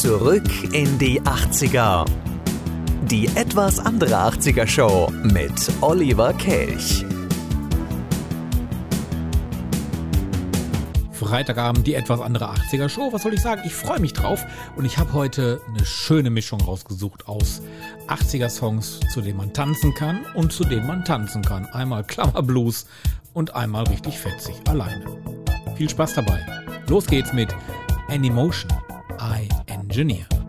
Zurück in die 80er. Die etwas andere 80er Show mit Oliver Kelch. Freitagabend die etwas andere 80er Show. Was soll ich sagen? Ich freue mich drauf und ich habe heute eine schöne Mischung rausgesucht aus 80er Songs, zu denen man tanzen kann und zu denen man tanzen kann. Einmal Klammerblues und einmal richtig fetzig alleine. Viel Spaß dabei. Los geht's mit Animotion, I Virginia.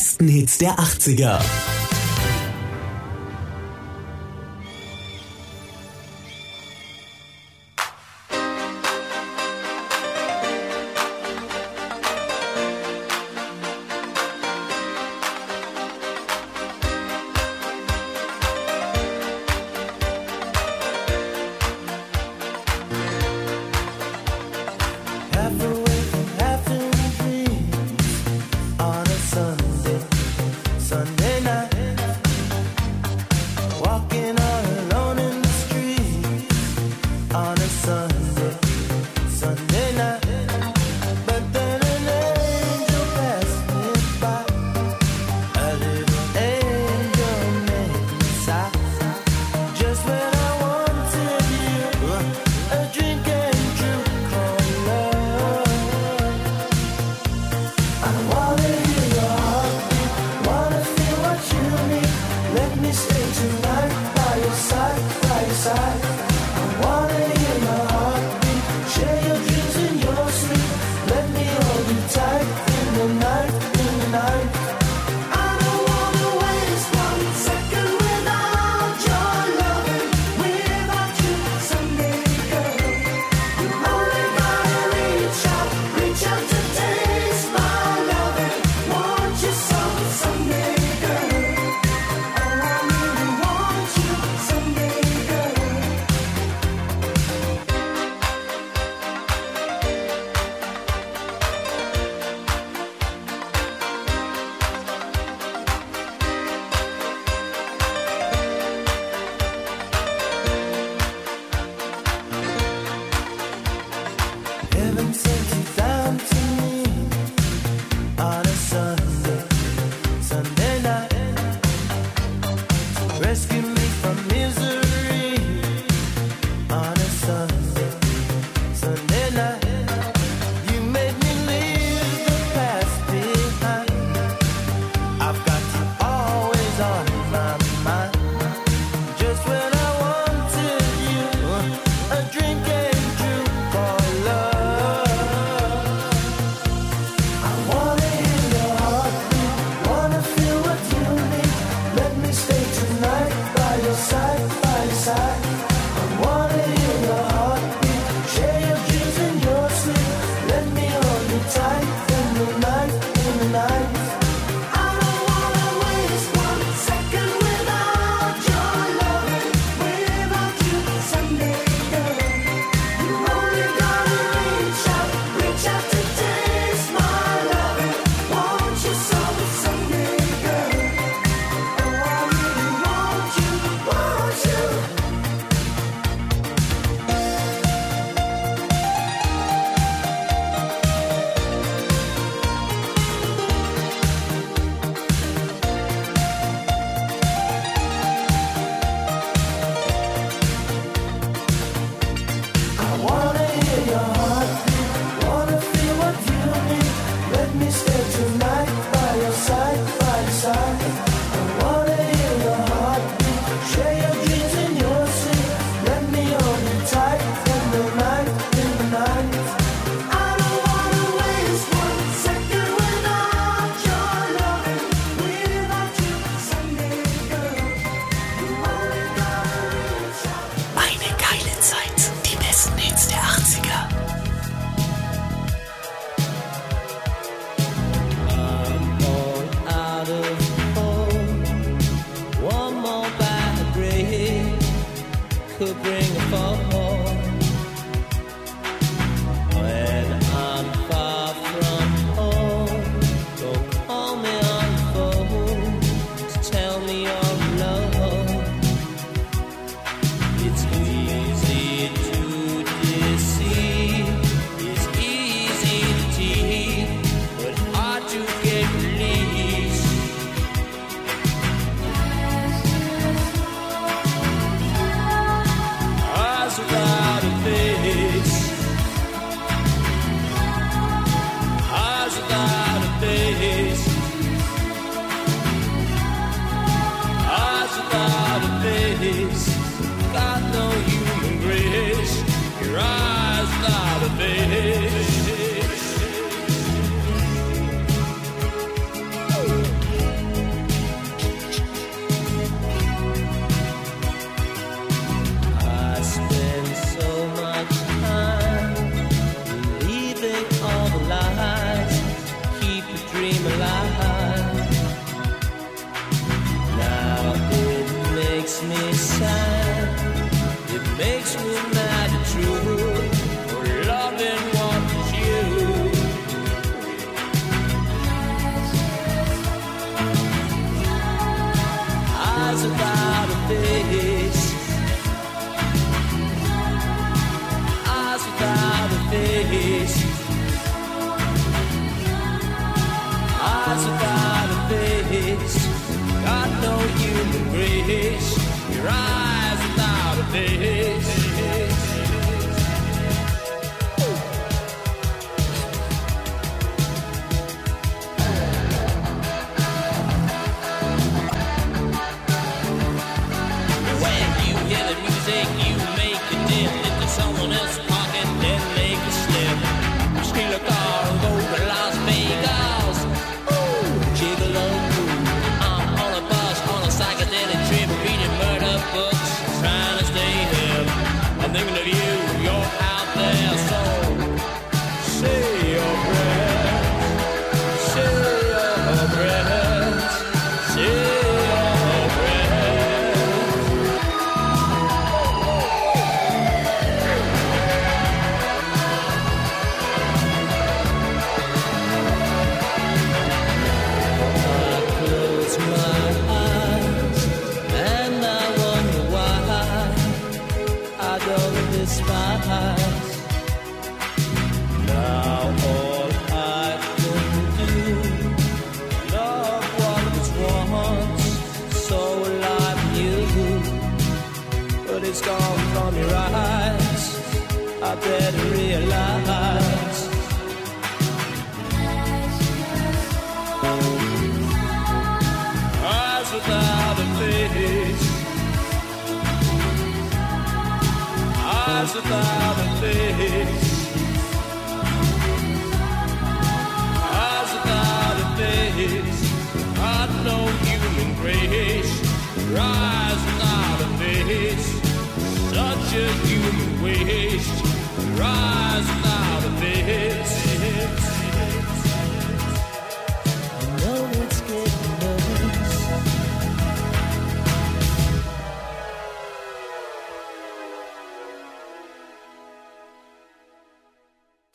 Besten Hits der 80er.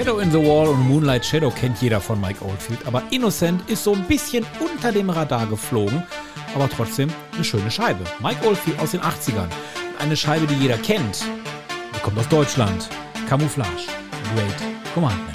Shadow in the Wall und Moonlight Shadow kennt jeder von Mike Oldfield, aber Innocent ist so ein bisschen unter dem Radar geflogen, aber trotzdem eine schöne Scheibe. Mike Oldfield aus den 80ern. Eine Scheibe, die jeder kennt. Die kommt aus Deutschland. Camouflage. Great Command.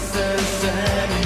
answers to any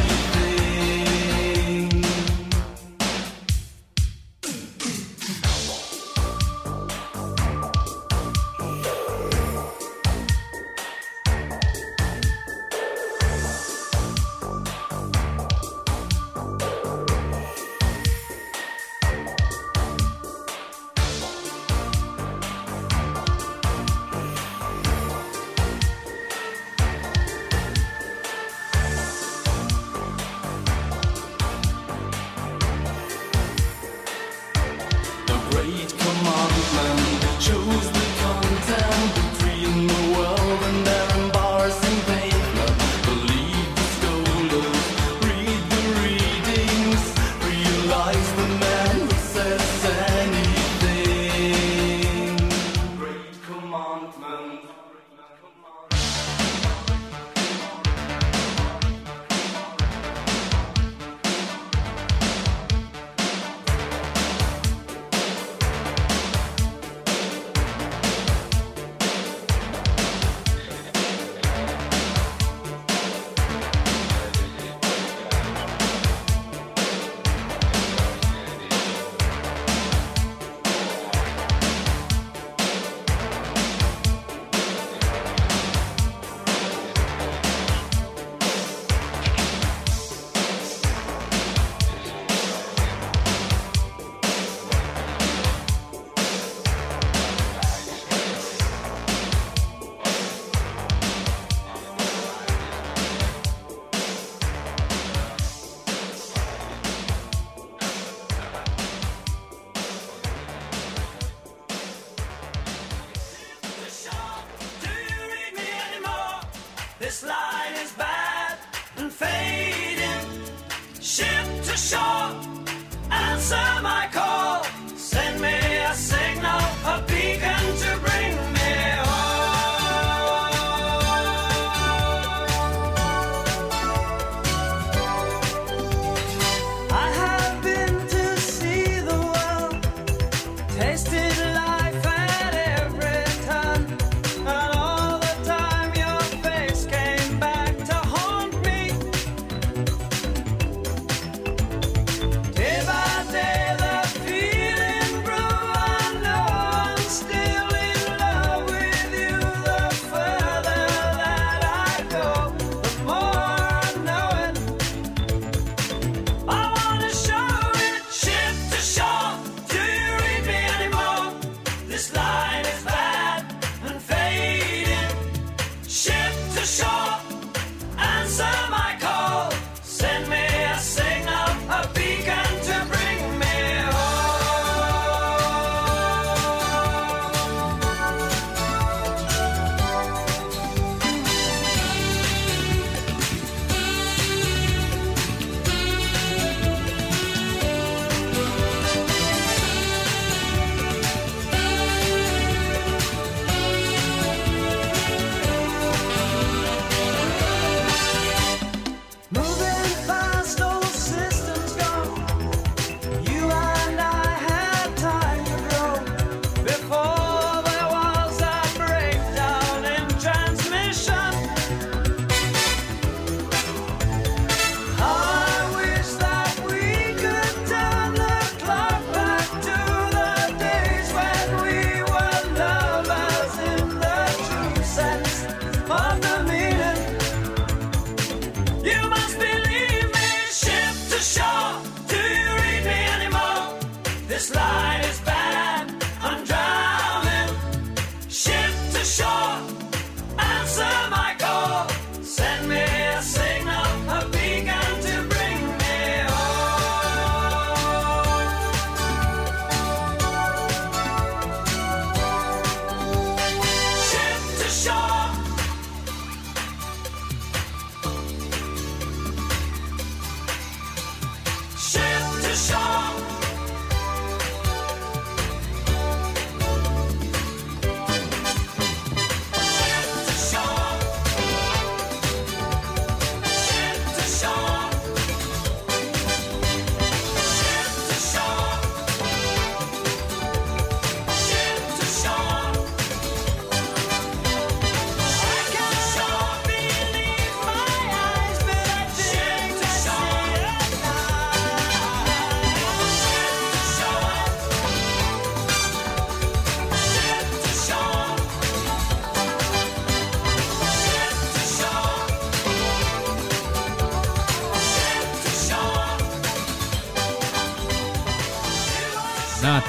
show.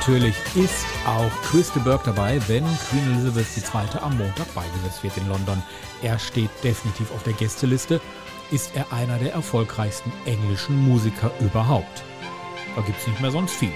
Natürlich ist auch Chris de Burgh dabei, wenn Queen Elizabeth II. am Montag beigesetzt wird in London. Er steht definitiv auf der Gästeliste. Ist er einer der erfolgreichsten englischen Musiker überhaupt? Da gibt es nicht mehr sonst viele.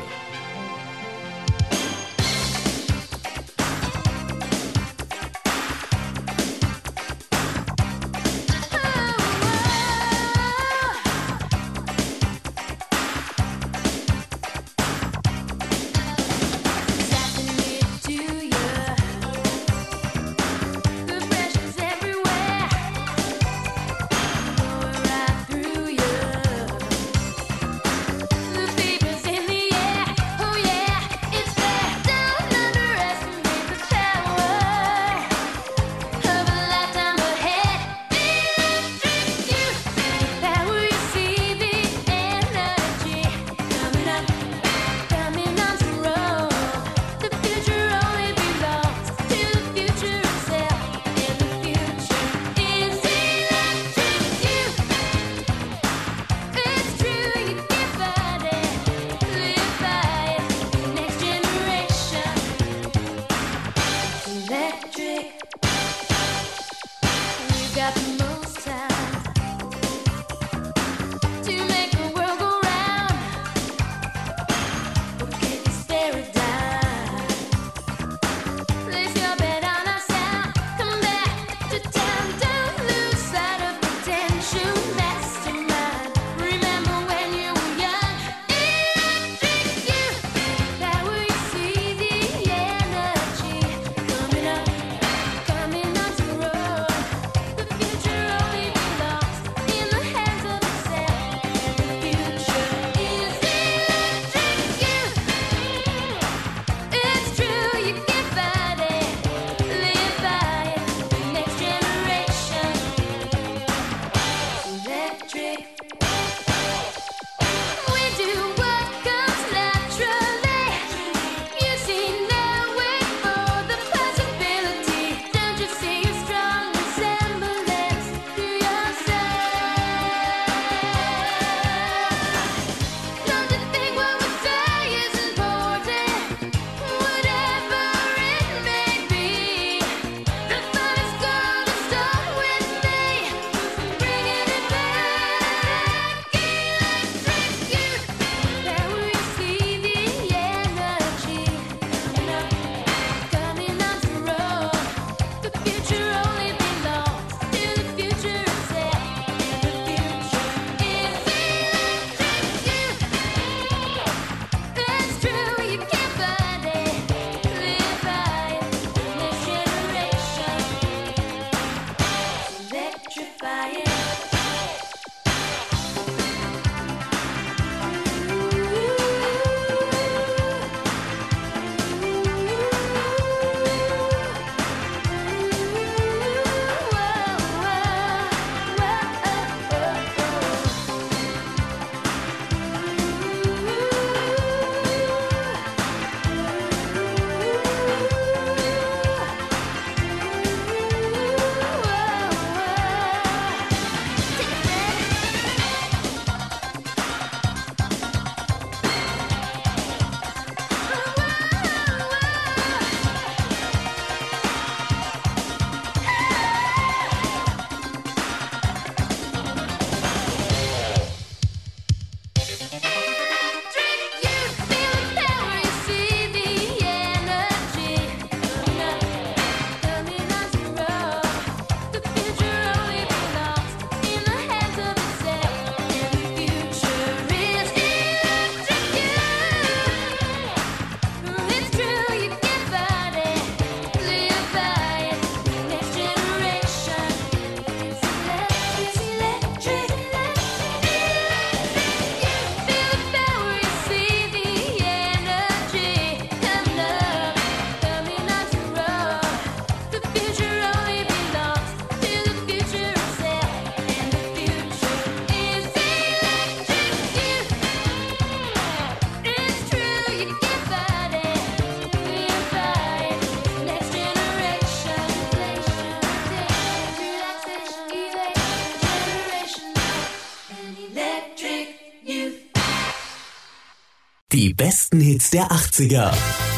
besten Hits der 80er.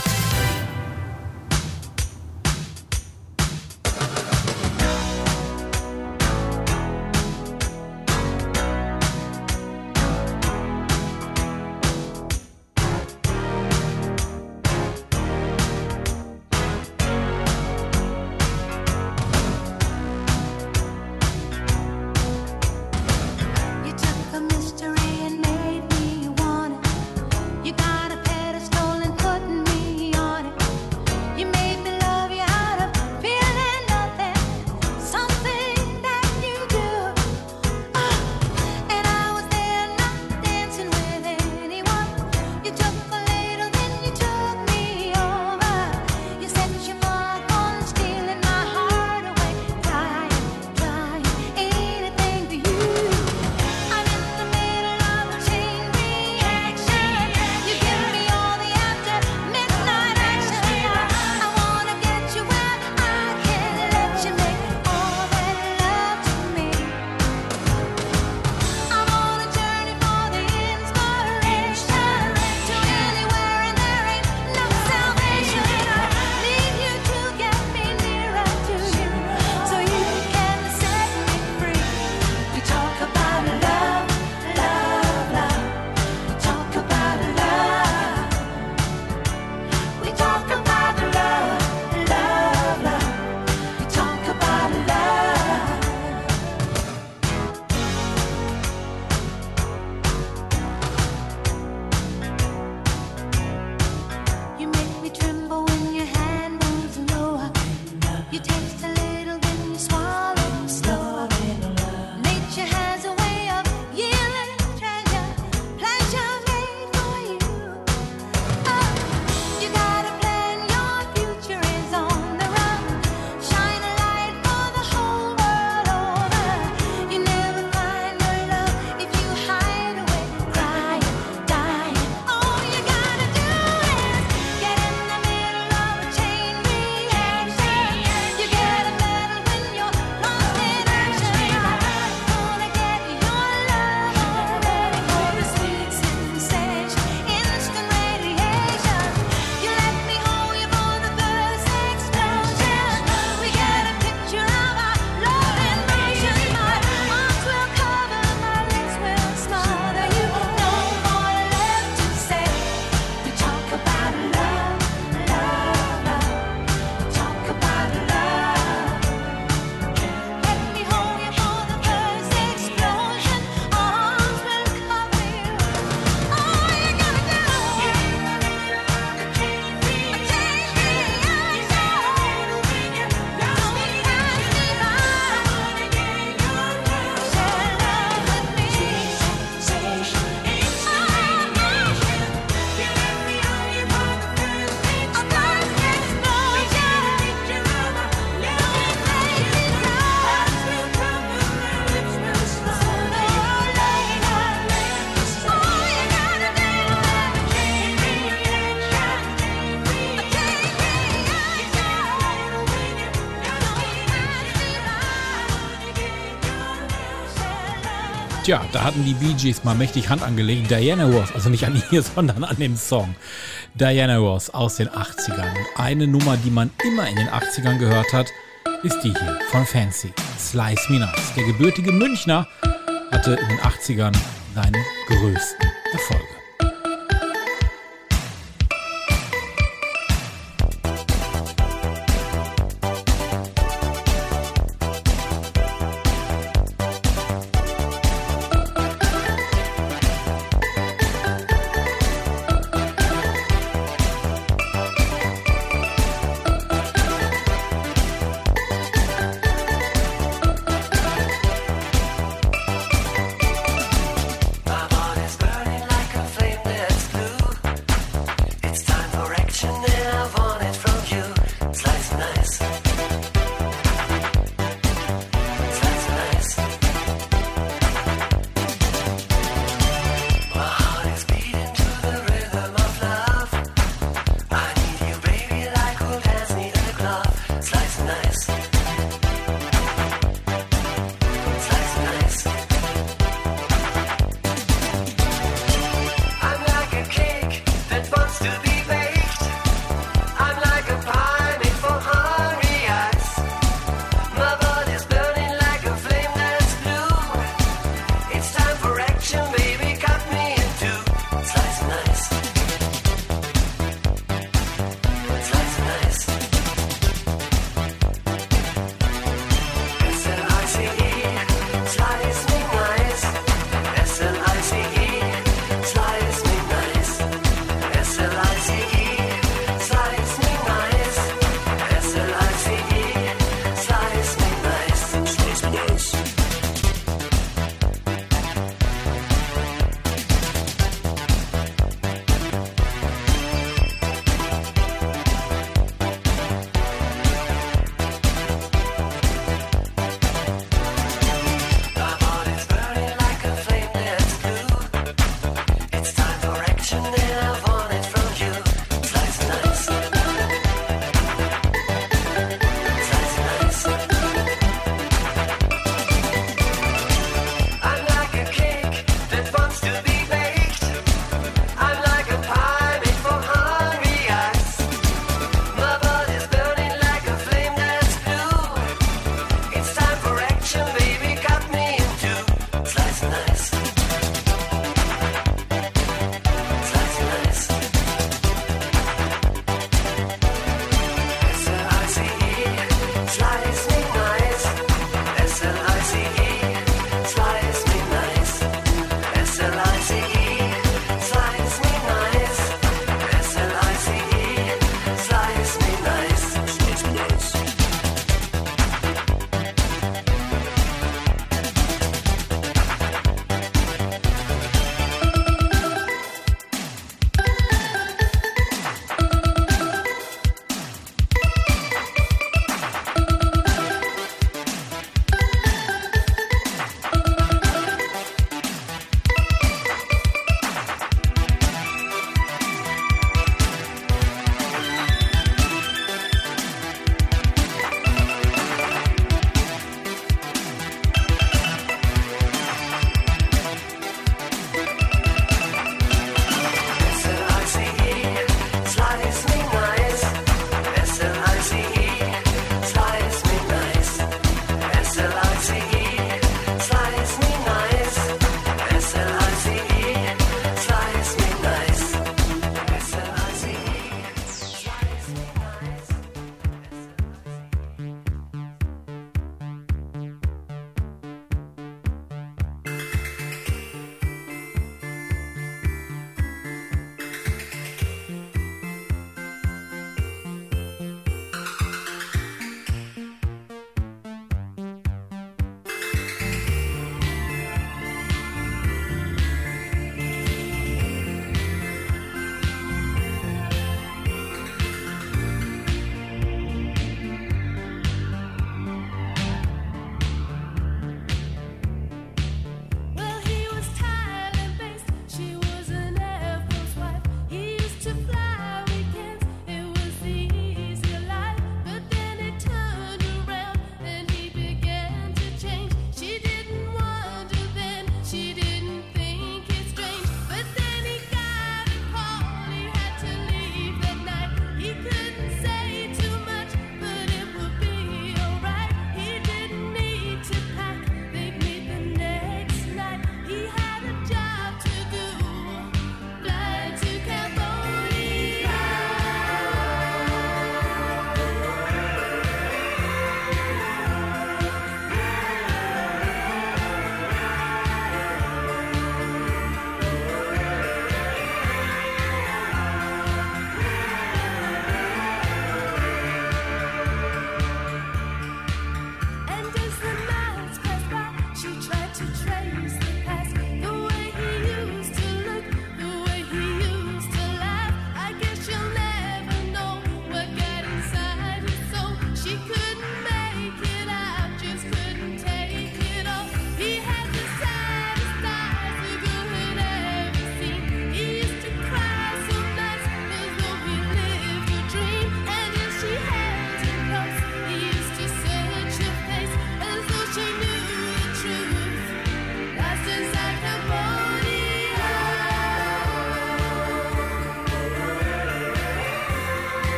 Tja, da hatten die Bee Gees mal mächtig Hand angelegt. Diana Ross, also nicht an ihr, sondern an dem Song. Diana Ross aus den 80ern. Eine Nummer, die man immer in den 80ern gehört hat, ist die hier von Fancy. Slice Minas, der gebürtige Münchner, hatte in den 80ern seine größten Erfolge.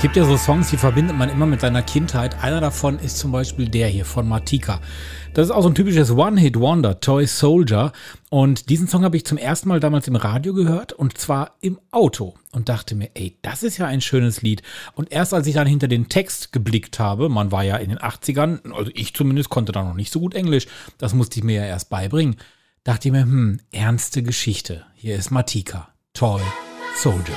Es gibt ja so Songs, die verbindet man immer mit seiner Kindheit. Einer davon ist zum Beispiel der hier von Martika. Das ist auch so ein typisches One-Hit-Wonder, Toy Soldier. Und diesen Song habe ich zum ersten Mal damals im Radio gehört und zwar im Auto und dachte mir, ey, das ist ja ein schönes Lied. Und erst als ich dann hinter den Text geblickt habe, man war ja in den 80ern, also ich zumindest konnte da noch nicht so gut Englisch, das musste ich mir ja erst beibringen, dachte ich mir, hm, ernste Geschichte. Hier ist Martika, Toy Soldier.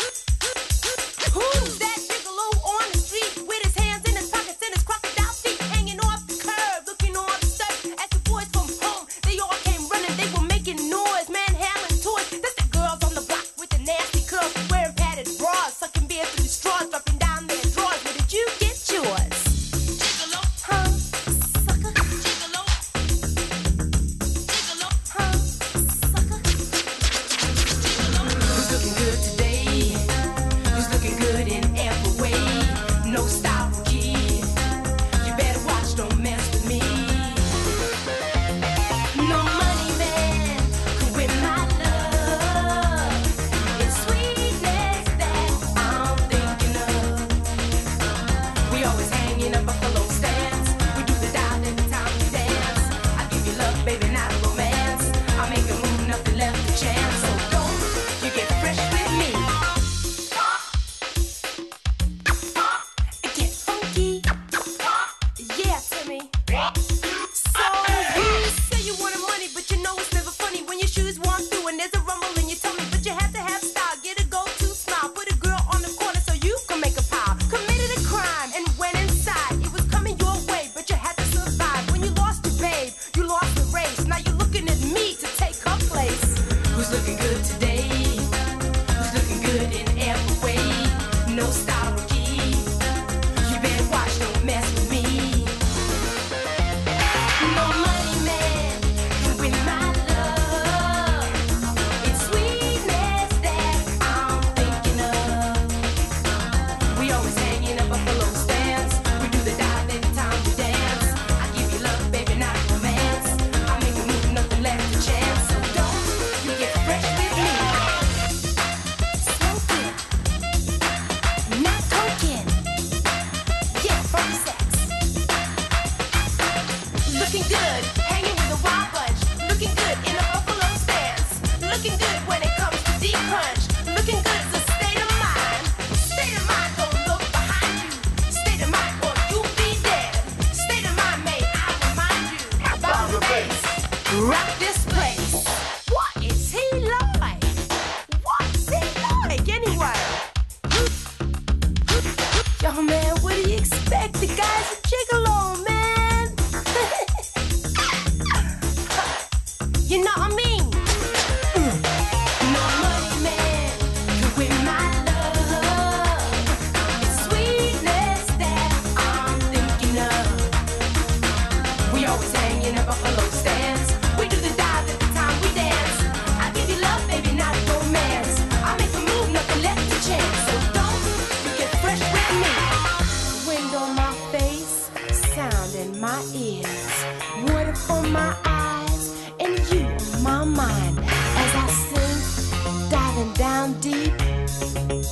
on my eyes and you on my mind as I sink diving down deep,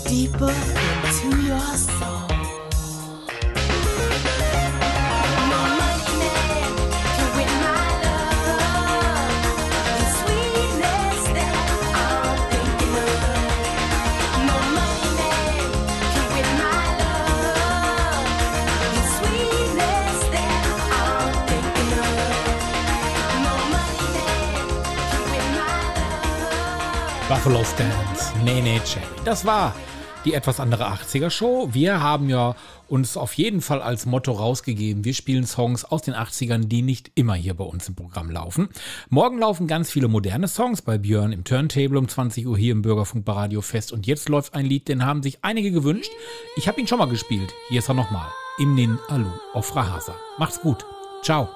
deeper into your soul. Buffalo Stance. Nee, nee, Jay. Das war die etwas andere 80er Show. Wir haben ja uns auf jeden Fall als Motto rausgegeben, wir spielen Songs aus den 80ern, die nicht immer hier bei uns im Programm laufen. Morgen laufen ganz viele moderne Songs bei Björn im Turntable um 20 Uhr hier im Bürgerfunk Fest. Und jetzt läuft ein Lied, den haben sich einige gewünscht. Ich habe ihn schon mal gespielt. Hier ist er nochmal. Im Nin Alu auf Rahasa. Macht's gut. Ciao.